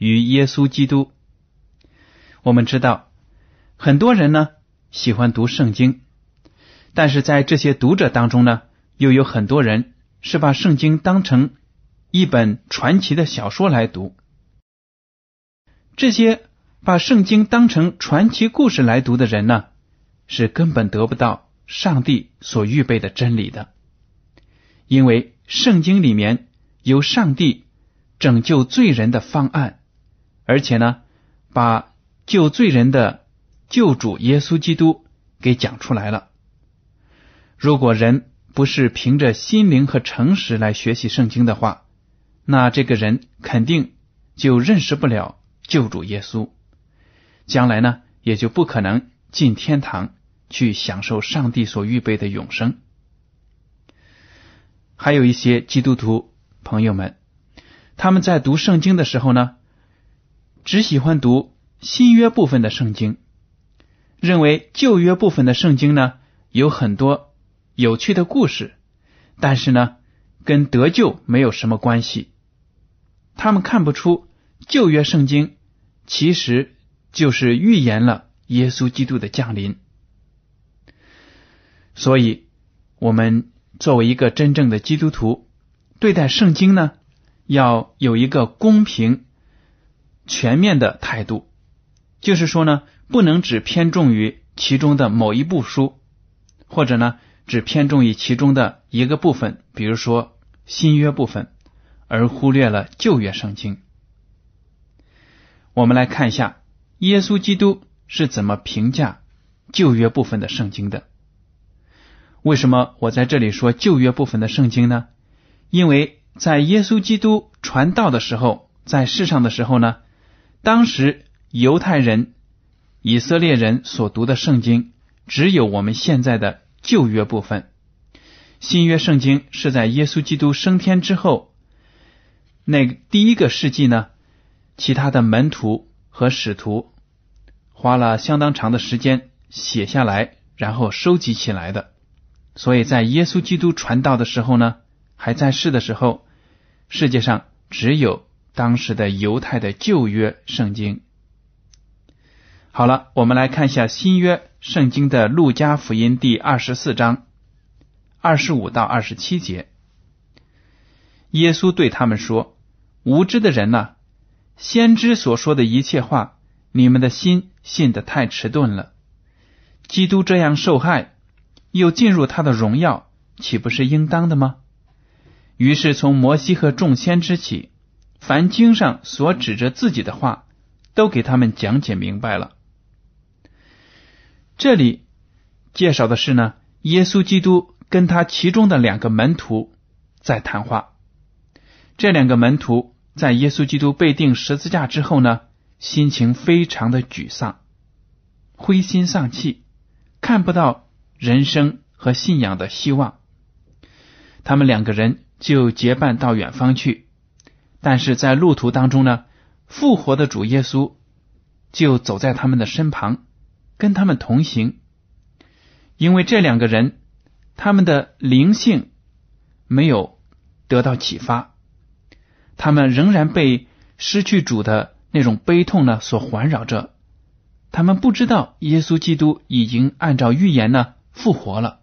与耶稣基督。我们知道，很多人呢喜欢读圣经，但是在这些读者当中呢，又有很多人是把圣经当成一本传奇的小说来读。这些把圣经当成传奇故事来读的人呢，是根本得不到上帝所预备的真理的。因为圣经里面有上帝拯救罪人的方案，而且呢，把救罪人的救主耶稣基督给讲出来了。如果人不是凭着心灵和诚实来学习圣经的话，那这个人肯定就认识不了救主耶稣，将来呢也就不可能进天堂去享受上帝所预备的永生。还有一些基督徒朋友们，他们在读圣经的时候呢，只喜欢读新约部分的圣经，认为旧约部分的圣经呢有很多有趣的故事，但是呢跟得救没有什么关系。他们看不出旧约圣经其实就是预言了耶稣基督的降临，所以我们。作为一个真正的基督徒，对待圣经呢，要有一个公平、全面的态度。就是说呢，不能只偏重于其中的某一部书，或者呢，只偏重于其中的一个部分，比如说新约部分，而忽略了旧约圣经。我们来看一下，耶稣基督是怎么评价旧约部分的圣经的。为什么我在这里说旧约部分的圣经呢？因为在耶稣基督传道的时候，在世上的时候呢，当时犹太人、以色列人所读的圣经只有我们现在的旧约部分。新约圣经是在耶稣基督升天之后，那第一个世纪呢，其他的门徒和使徒花了相当长的时间写下来，然后收集起来的。所以在耶稣基督传道的时候呢，还在世的时候，世界上只有当时的犹太的旧约圣经。好了，我们来看一下新约圣经的路加福音第二十四章二十五到二十七节。耶稣对他们说：“无知的人呐，先知所说的一切话，你们的心信得太迟钝了。基督这样受害。”又进入他的荣耀，岂不是应当的吗？于是从摩西和众先知起，凡经上所指着自己的话，都给他们讲解明白了。这里介绍的是呢，耶稣基督跟他其中的两个门徒在谈话。这两个门徒在耶稣基督被钉十字架之后呢，心情非常的沮丧，灰心丧气，看不到。人生和信仰的希望，他们两个人就结伴到远方去。但是在路途当中呢，复活的主耶稣就走在他们的身旁，跟他们同行。因为这两个人，他们的灵性没有得到启发，他们仍然被失去主的那种悲痛呢所环绕着。他们不知道耶稣基督已经按照预言呢复活了，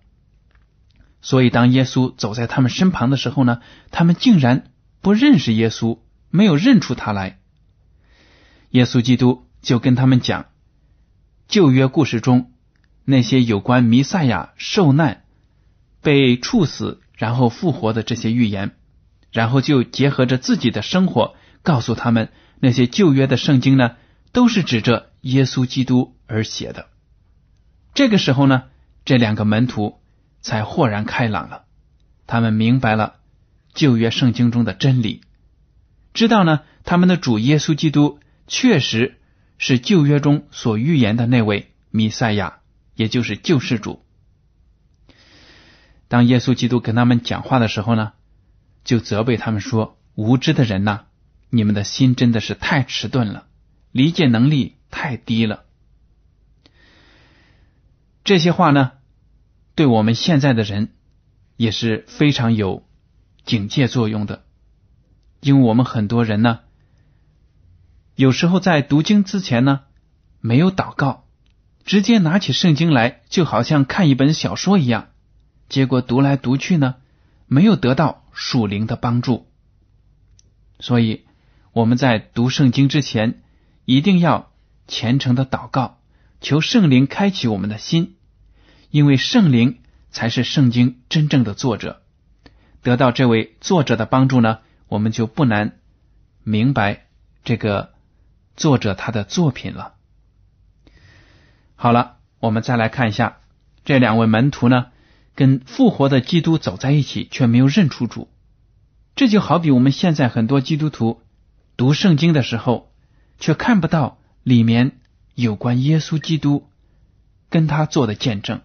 所以当耶稣走在他们身旁的时候呢，他们竟然不认识耶稣，没有认出他来。耶稣基督就跟他们讲旧约故事中。那些有关弥赛亚受难、被处死，然后复活的这些预言，然后就结合着自己的生活，告诉他们那些旧约的圣经呢，都是指着耶稣基督而写的。这个时候呢，这两个门徒才豁然开朗了，他们明白了旧约圣经中的真理，知道呢，他们的主耶稣基督确实是旧约中所预言的那位弥赛亚。也就是救世主。当耶稣基督跟他们讲话的时候呢，就责备他们说：“无知的人呐，你们的心真的是太迟钝了，理解能力太低了。”这些话呢，对我们现在的人也是非常有警戒作用的，因为我们很多人呢，有时候在读经之前呢，没有祷告。直接拿起圣经来，就好像看一本小说一样，结果读来读去呢，没有得到属灵的帮助。所以我们在读圣经之前，一定要虔诚的祷告，求圣灵开启我们的心，因为圣灵才是圣经真正的作者。得到这位作者的帮助呢，我们就不难明白这个作者他的作品了。好了，我们再来看一下这两位门徒呢，跟复活的基督走在一起，却没有认出主。这就好比我们现在很多基督徒读圣经的时候，却看不到里面有关耶稣基督跟他做的见证，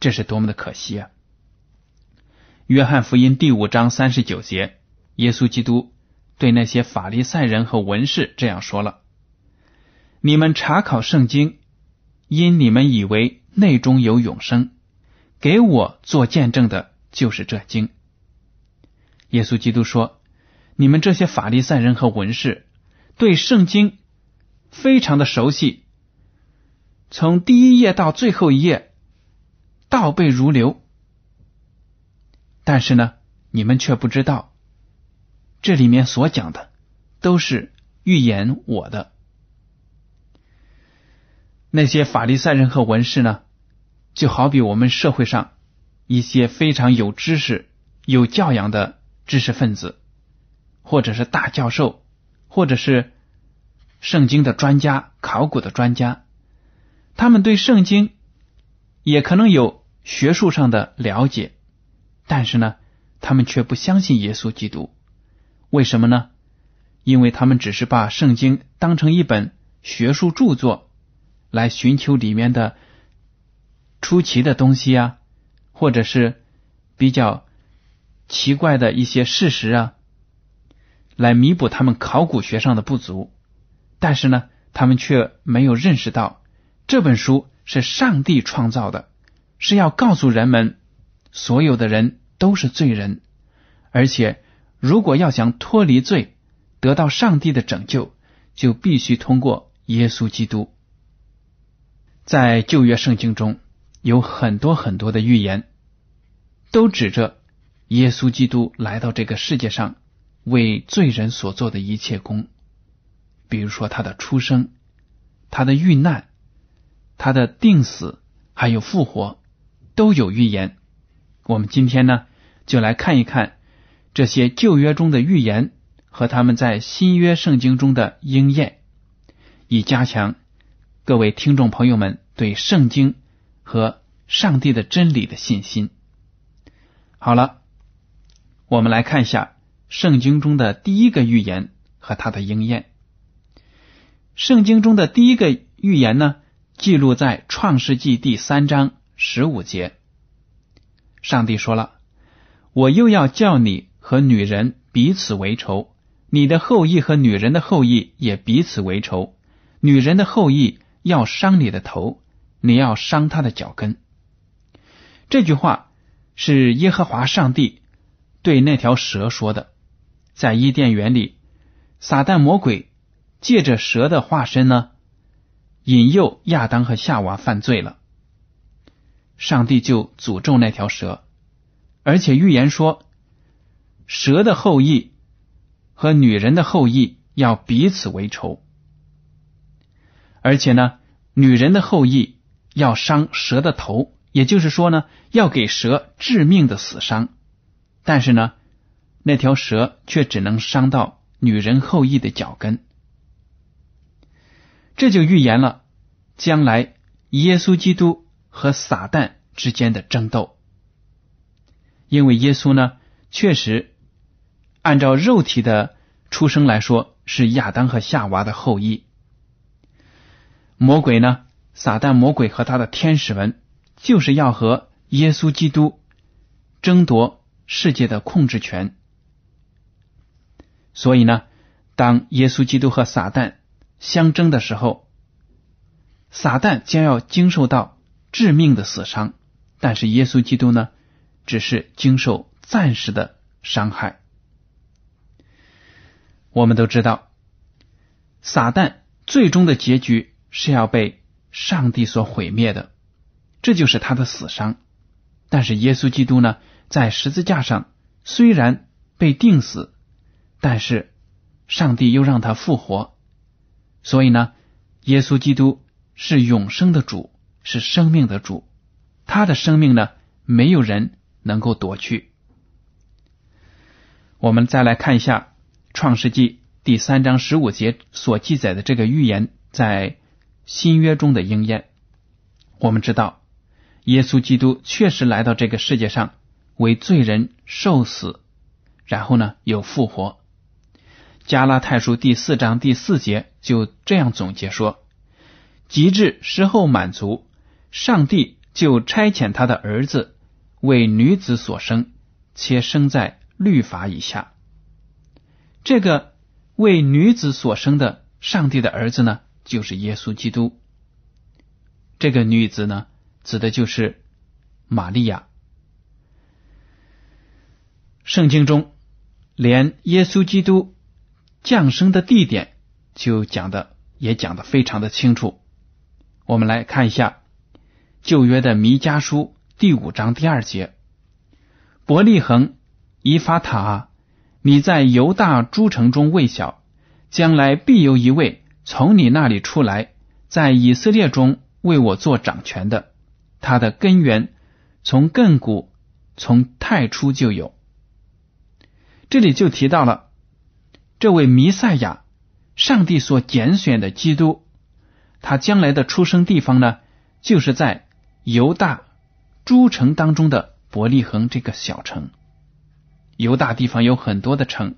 这是多么的可惜啊！约翰福音第五章三十九节，耶稣基督对那些法利赛人和文士这样说了：“你们查考圣经。”因你们以为内中有永生，给我做见证的就是这经。耶稣基督说：“你们这些法利赛人和文士，对圣经非常的熟悉，从第一页到最后一页倒背如流。但是呢，你们却不知道，这里面所讲的都是预言我的。”那些法利赛人和文士呢，就好比我们社会上一些非常有知识、有教养的知识分子，或者是大教授，或者是圣经的专家、考古的专家，他们对圣经也可能有学术上的了解，但是呢，他们却不相信耶稣基督。为什么呢？因为他们只是把圣经当成一本学术著作。来寻求里面的出奇的东西啊，或者是比较奇怪的一些事实啊，来弥补他们考古学上的不足。但是呢，他们却没有认识到这本书是上帝创造的，是要告诉人们，所有的人都是罪人，而且如果要想脱离罪，得到上帝的拯救，就必须通过耶稣基督。在旧约圣经中有很多很多的预言，都指着耶稣基督来到这个世界上为罪人所做的一切功。比如说他的出生、他的遇难、他的定死，还有复活，都有预言。我们今天呢，就来看一看这些旧约中的预言和他们在新约圣经中的应验，以加强。各位听众朋友们，对圣经和上帝的真理的信心。好了，我们来看一下圣经中的第一个预言和它的应验。圣经中的第一个预言呢，记录在创世纪第三章十五节。上帝说了：“我又要叫你和女人彼此为仇，你的后裔和女人的后裔也彼此为仇。”女人的后裔要伤你的头，你要伤他的脚跟。这句话是耶和华上帝对那条蛇说的，在伊甸园里，撒旦魔鬼借着蛇的化身呢，引诱亚当和夏娃犯罪了。上帝就诅咒那条蛇，而且预言说，蛇的后裔和女人的后裔要彼此为仇，而且呢，女人的后裔要伤蛇的头。也就是说呢，要给蛇致命的死伤，但是呢，那条蛇却只能伤到女人后裔的脚跟，这就预言了将来耶稣基督和撒旦之间的争斗。因为耶稣呢，确实按照肉体的出生来说是亚当和夏娃的后裔，魔鬼呢，撒旦魔鬼和他的天使们。就是要和耶稣基督争夺世界的控制权，所以呢，当耶稣基督和撒旦相争的时候，撒旦将要经受到致命的死伤，但是耶稣基督呢，只是经受暂时的伤害。我们都知道，撒旦最终的结局是要被上帝所毁灭的。这就是他的死伤，但是耶稣基督呢，在十字架上虽然被钉死，但是上帝又让他复活，所以呢，耶稣基督是永生的主，是生命的主，他的生命呢，没有人能够夺去。我们再来看一下《创世纪》第三章十五节所记载的这个预言，在新约中的应验。我们知道。耶稣基督确实来到这个世界上，为罪人受死，然后呢又复活。加拉太书第四章第四节就这样总结说：“及至时候满足，上帝就差遣他的儿子为女子所生，且生在律法以下。”这个为女子所生的上帝的儿子呢，就是耶稣基督。这个女子呢？指的就是玛利亚。圣经中连耶稣基督降生的地点就讲的也讲的非常的清楚。我们来看一下旧约的弥迦书第五章第二节：伯利恒以法塔，你在犹大诸城中未小，将来必有一位从你那里出来，在以色列中为我做掌权的。他的根源从亘古从太初就有，这里就提到了这位弥赛亚，上帝所拣选的基督，他将来的出生地方呢，就是在犹大诸城当中的伯利恒这个小城。犹大地方有很多的城，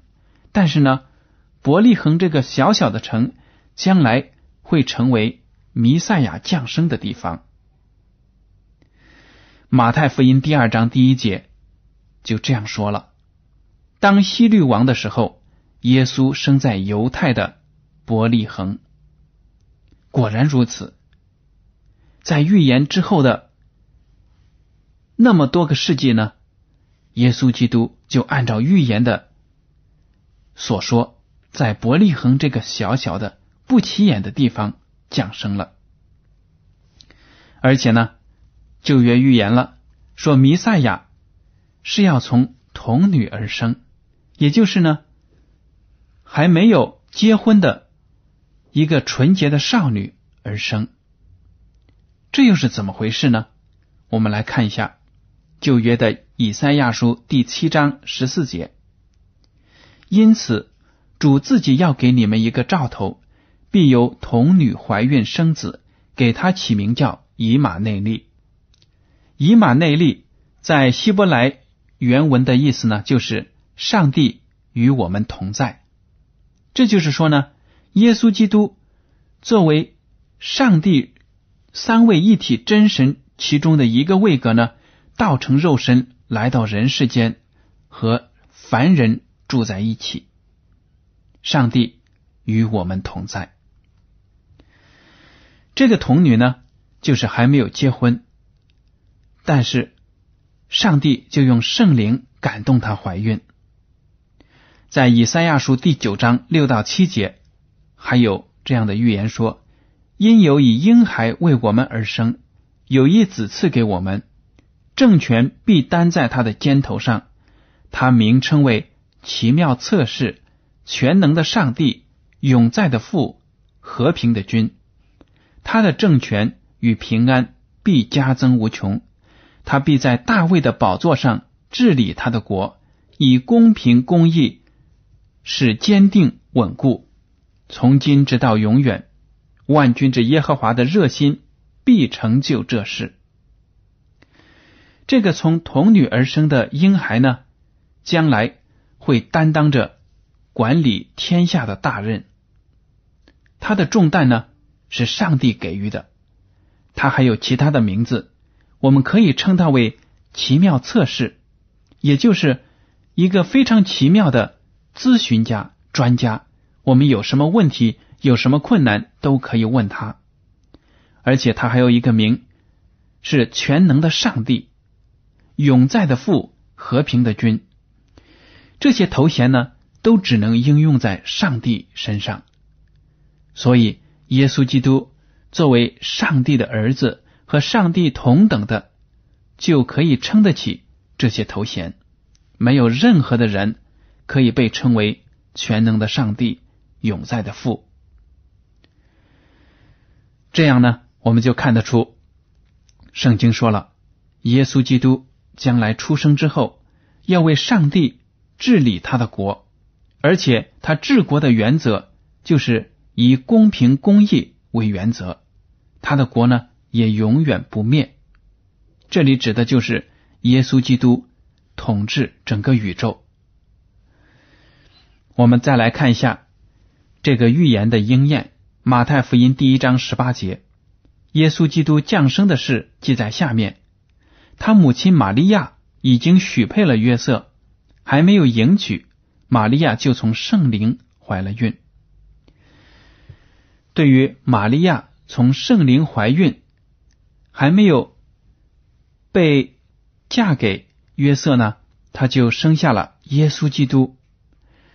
但是呢，伯利恒这个小小的城，将来会成为弥赛亚降生的地方。马太福音第二章第一节就这样说了：当希律王的时候，耶稣生在犹太的伯利恒。果然如此，在预言之后的那么多个世纪呢，耶稣基督就按照预言的所说，在伯利恒这个小小的不起眼的地方降生了，而且呢。旧约预言了，说弥赛亚是要从童女而生，也就是呢还没有结婚的一个纯洁的少女而生。这又是怎么回事呢？我们来看一下旧约的以赛亚书第七章十四节。因此，主自己要给你们一个兆头，必有童女怀孕生子，给他起名叫以马内利。以马内利在希伯来原文的意思呢，就是上帝与我们同在。这就是说呢，耶稣基督作为上帝三位一体真神其中的一个位格呢，道成肉身来到人世间，和凡人住在一起。上帝与我们同在。这个童女呢，就是还没有结婚，但是上帝就用圣灵感动她怀孕。在以赛亚书第九章六到七节，还有这样的预言说：“因有以婴孩为我们而生，有一子赐给我们，政权必担在他的肩头上，他名称为奇妙测试、全能的上帝、永在的父、和平的君。他的政权与平安必加增无穷，他必在大卫的宝座上治理他的国，以公平公义。”使坚定稳固，从今直到永远。万军之耶和华的热心必成就这事。这个从童女而生的婴孩呢，将来会担当着管理天下的大任。他的重担呢，是上帝给予的。他还有其他的名字，我们可以称他为奇妙测试，也就是一个非常奇妙的。咨询家、专家，我们有什么问题、有什么困难，都可以问他。而且他还有一个名，是全能的上帝、永在的父、和平的君。这些头衔呢，都只能应用在上帝身上。所以，耶稣基督作为上帝的儿子和上帝同等的，就可以撑得起这些头衔。没有任何的人。可以被称为全能的上帝、永在的父。这样呢，我们就看得出，圣经说了，耶稣基督将来出生之后，要为上帝治理他的国，而且他治国的原则就是以公平公义为原则，他的国呢也永远不灭。这里指的就是耶稣基督统治整个宇宙。我们再来看一下这个预言的应验。马太福音第一章十八节，耶稣基督降生的事记在下面。他母亲玛利亚已经许配了约瑟，还没有迎娶，玛利亚就从圣灵怀了孕。对于玛利亚从圣灵怀孕，还没有被嫁给约瑟呢，她就生下了耶稣基督。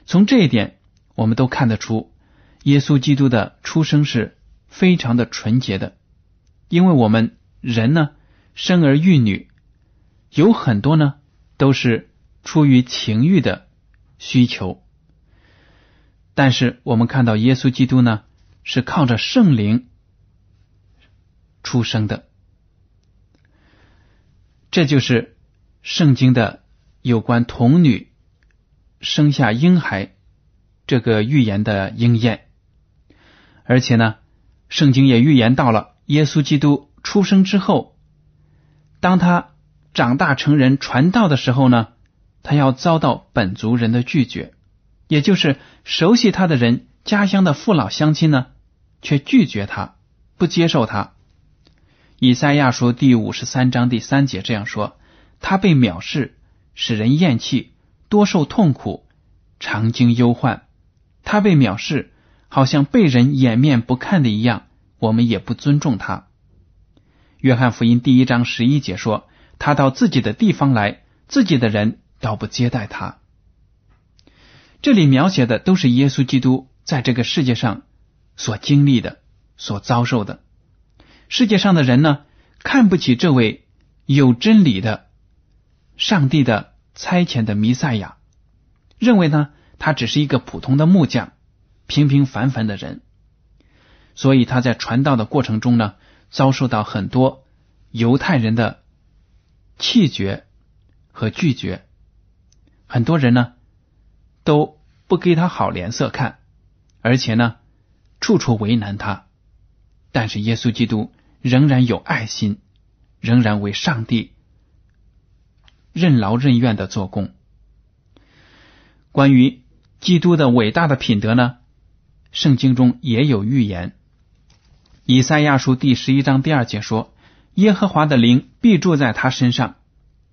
从这一点，我们都看得出，耶稣基督的出生是非常的纯洁的。因为我们人呢，生儿育女，有很多呢都是出于情欲的需求，但是我们看到耶稣基督呢，是靠着圣灵出生的。这就是圣经的有关童女。生下婴孩这个预言的应验，而且呢，圣经也预言到了耶稣基督出生之后，当他长大成人传道的时候呢，他要遭到本族人的拒绝，也就是熟悉他的人、家乡的父老乡亲呢，却拒绝他，不接受他。以赛亚书第五十三章第三节这样说：“他被藐视，使人厌弃。”多受痛苦，常经忧患，他被藐视，好像被人掩面不看的一样。我们也不尊重他。约翰福音第一章十一节说：“他到自己的地方来，自己的人倒不接待他。”这里描写的都是耶稣基督在这个世界上所经历的、所遭受的。世界上的人呢，看不起这位有真理的上帝的。差遣的弥赛亚认为呢，他只是一个普通的木匠，平平凡凡的人，所以他在传道的过程中呢，遭受到很多犹太人的气绝和拒绝，很多人呢都不给他好脸色看，而且呢处处为难他，但是耶稣基督仍然有爱心，仍然为上帝。任劳任怨的做工。关于基督的伟大的品德呢？圣经中也有预言。以赛亚书第十一章第二节说：“耶和华的灵必住在他身上，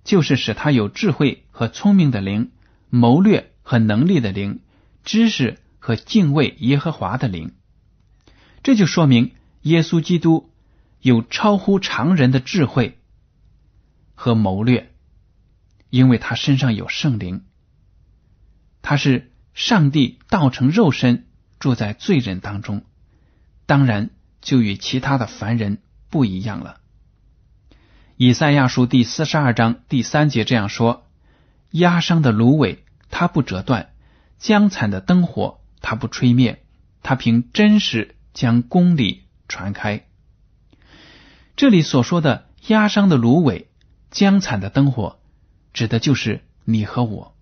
就是使他有智慧和聪明的灵，谋略和能力的灵，知识和敬畏耶和华的灵。”这就说明耶稣基督有超乎常人的智慧和谋略，因为他身上有圣灵，他是上帝道成肉身住在罪人当中，当然就与其他的凡人不一样了。以赛亚书第四十二章第三节这样说：“压伤的芦苇，它不折断；将残的灯火，它不吹灭。它凭真实将公理传开。”这里所说的压伤的芦苇、将残的灯火，指的就是你和我。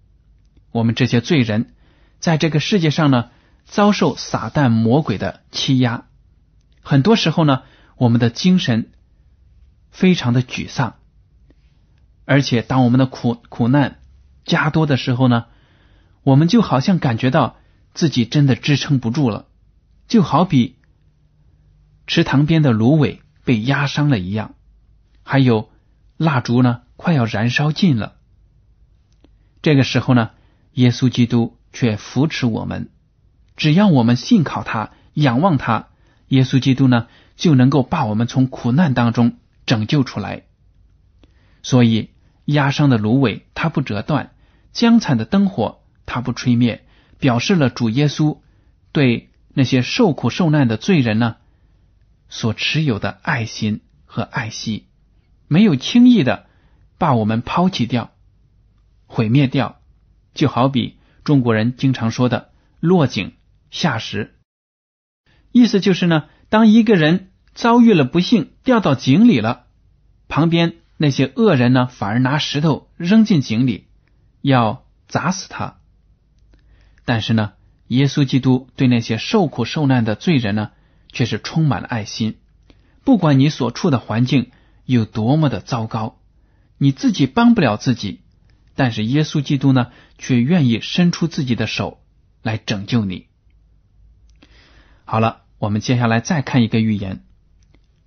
我们这些罪人，在这个世界上呢，遭受撒旦魔鬼的欺压。很多时候呢，我们的精神。非常的沮丧，而且当我们的苦苦难加多的时候呢，我们就好像感觉到自己真的支撑不住了，就好比池塘边的芦苇被压伤了一样，还有蜡烛呢快要燃烧尽了。这个时候呢，耶稣基督却扶持我们，只要我们信靠他、仰望他，耶稣基督呢就能够把我们从苦难当中。拯救出来，所以压伤的芦苇它不折断，将残的灯火它不吹灭，表示了主耶稣对那些受苦受难的罪人呢所持有的爱心和爱惜，没有轻易的把我们抛弃掉、毁灭掉，就好比中国人经常说的“落井下石”，意思就是呢，当一个人。遭遇了不幸，掉到井里了。旁边那些恶人呢，反而拿石头扔进井里，要砸死他。但是呢，耶稣基督对那些受苦受难的罪人呢，却是充满了爱心。不管你所处的环境有多么的糟糕，你自己帮不了自己，但是耶稣基督呢，却愿意伸出自己的手来拯救你。好了，我们接下来再看一个预言。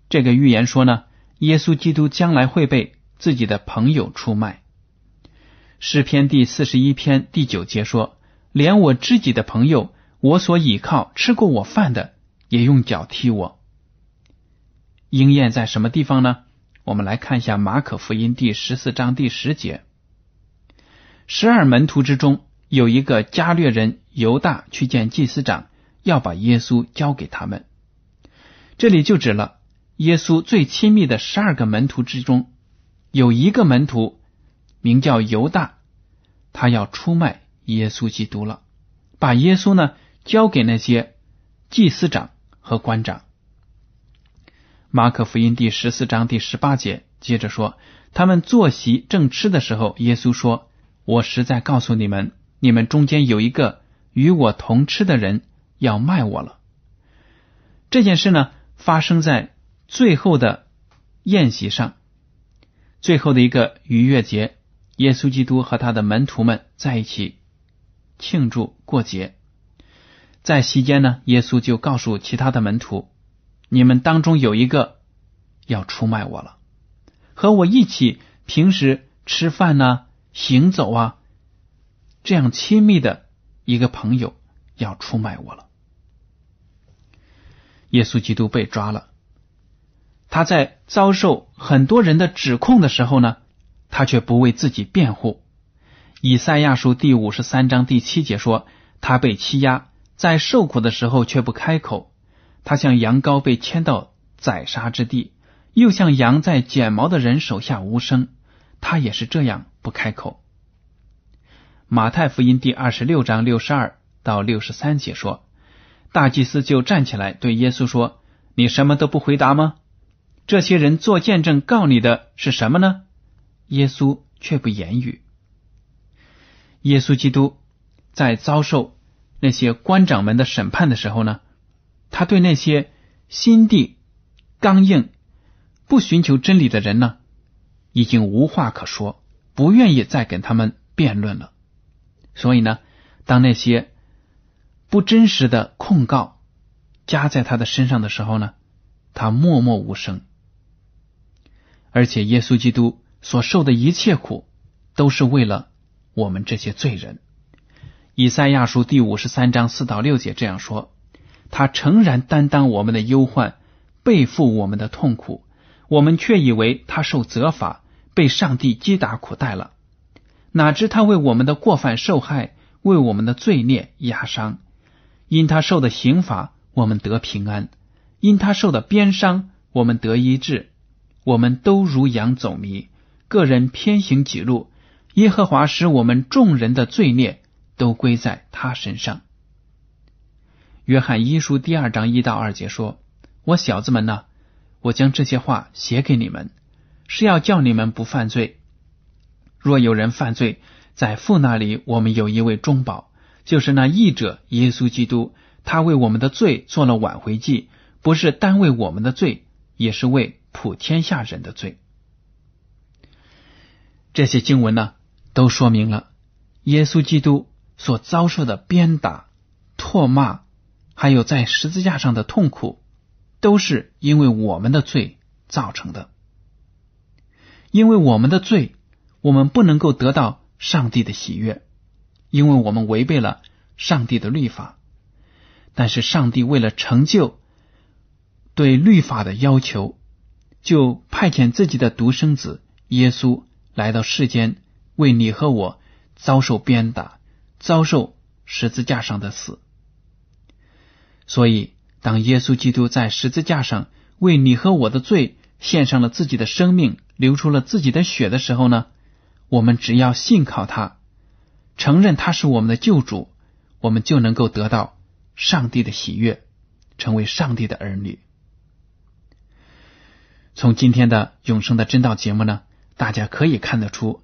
这个预言说呢，耶稣基督将来会被自己的朋友出卖。诗篇第四十一篇第九节说：“连我知己的朋友，我所倚靠、吃过我饭的，也用脚踢我。”应验在什么地方呢？我们来看一下马可福音第十四章第十节：十二门徒之中有一个加略人犹大去见祭司长，要把耶稣交给他们。这里就指了。耶稣最亲密的十二个门徒之中，有一个门徒名叫犹大，他要出卖耶稣基督了，把耶稣呢交给那些祭司长和官长。马可福音第十四章第十八节接着说，他们坐席正吃的时候，耶稣说：“我实在告诉你们，你们中间有一个与我同吃的人要卖我了。”这件事呢，发生在。最后的宴席上，最后的一个逾越节，耶稣基督和他的门徒们在一起庆祝过节。在席间呢，耶稣就告诉其他的门徒：“你们当中有一个要出卖我了，和我一起平时吃饭呢、行走啊，这样亲密的一个朋友要出卖我了。”耶稣基督被抓了。他在遭受很多人的指控的时候呢，他却不为自己辩护。以赛亚书第五十三章第七节说：“他被欺压，在受苦的时候却不开口。他像羊羔被牵到宰杀之地，又像羊在剪毛的人手下无声。他也是这样不开口。”马太福音第二十六章六十二到六十三节说：“大祭司就站起来对耶稣说：‘你什么都不回答吗？’”这些人做见证告你的是什么呢？耶稣却不言语。耶稣基督在遭受那些官长们的审判的时候呢，他对那些心地刚硬、不寻求真理的人呢，已经无话可说，不愿意再跟他们辩论了。所以呢，当那些不真实的控告加在他的身上的时候呢，他默默无声。而且，耶稣基督所受的一切苦，都是为了我们这些罪人。以赛亚书第五十三章四到六节这样说：“他诚然担当我们的忧患，背负我们的痛苦，我们却以为他受责罚，被上帝击打苦待了。哪知他为我们的过犯受害，为我们的罪孽压伤。因他受的刑罚，我们得平安；因他受的鞭伤，我们得医治。我们都如羊走迷，个人偏行己路。耶和华使我们众人的罪孽都归在他身上。约翰一书第二章一到二节说：“我小子们呢，我将这些话写给你们，是要叫你们不犯罪。若有人犯罪，在父那里，我们有一位中保，就是那义者耶稣基督。他为我们的罪做了挽回祭，不是单为我们的罪，也是为普天下人的罪。”这些经文呢？都说明了，耶稣基督所遭受的鞭打、唾骂，还有在十字架上的痛苦，都是因为我们的罪造成的。因为我们的罪，我们不能够得到上帝的喜悦，因为我们违背了上帝的律法。但是上帝为了成就对律法的要求，就派遣自己的独生子耶稣来到世间。为你和我遭受鞭打，遭受十字架上的死。所以，当耶稣基督在十字架上为你和我的罪献上了自己的生命，流出了自己的血的时候呢，我们只要信靠他，承认他是我们的救主，我们就能够得到上帝的喜悦，成为上帝的儿女。从今天的永生的真道节目呢，大家可以看得出。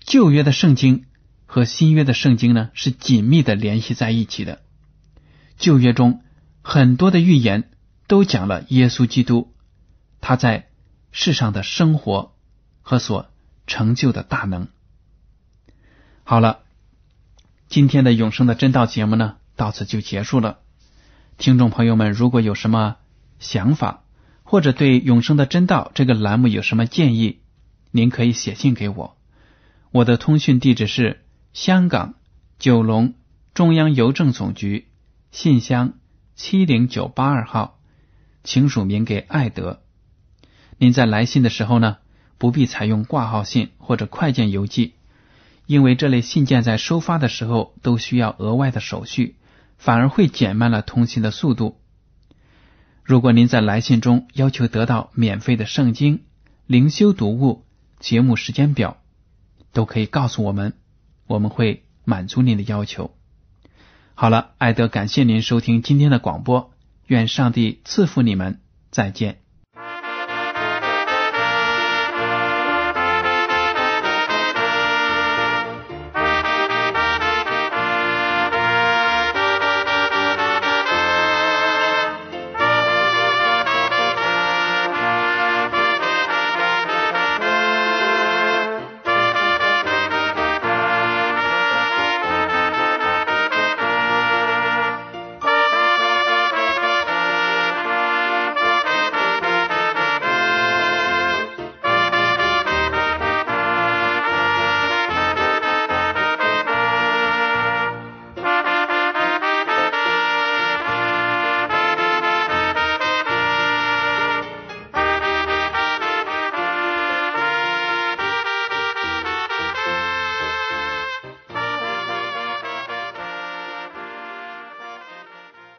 旧约的圣经和新约的圣经呢，是紧密的联系在一起的。旧约中很多的预言都讲了耶稣基督他在世上的生活和所成就的大能。好了，今天的永生的真道节目呢，到此就结束了。听众朋友们，如果有什么想法，或者对永生的真道这个栏目有什么建议，您可以写信给我。我的通讯地址是香港九龙中央邮政总局信箱七零九八二号，请署名给爱德。您在来信的时候呢，不必采用挂号信或者快件邮寄，因为这类信件在收发的时候都需要额外的手续，反而会减慢了通信的速度。如果您在来信中要求得到免费的圣经、灵修读物、节目时间表。都可以告诉我们，我们会满足您的要求。好了，艾德，感谢您收听今天的广播，愿上帝赐福你们，再见。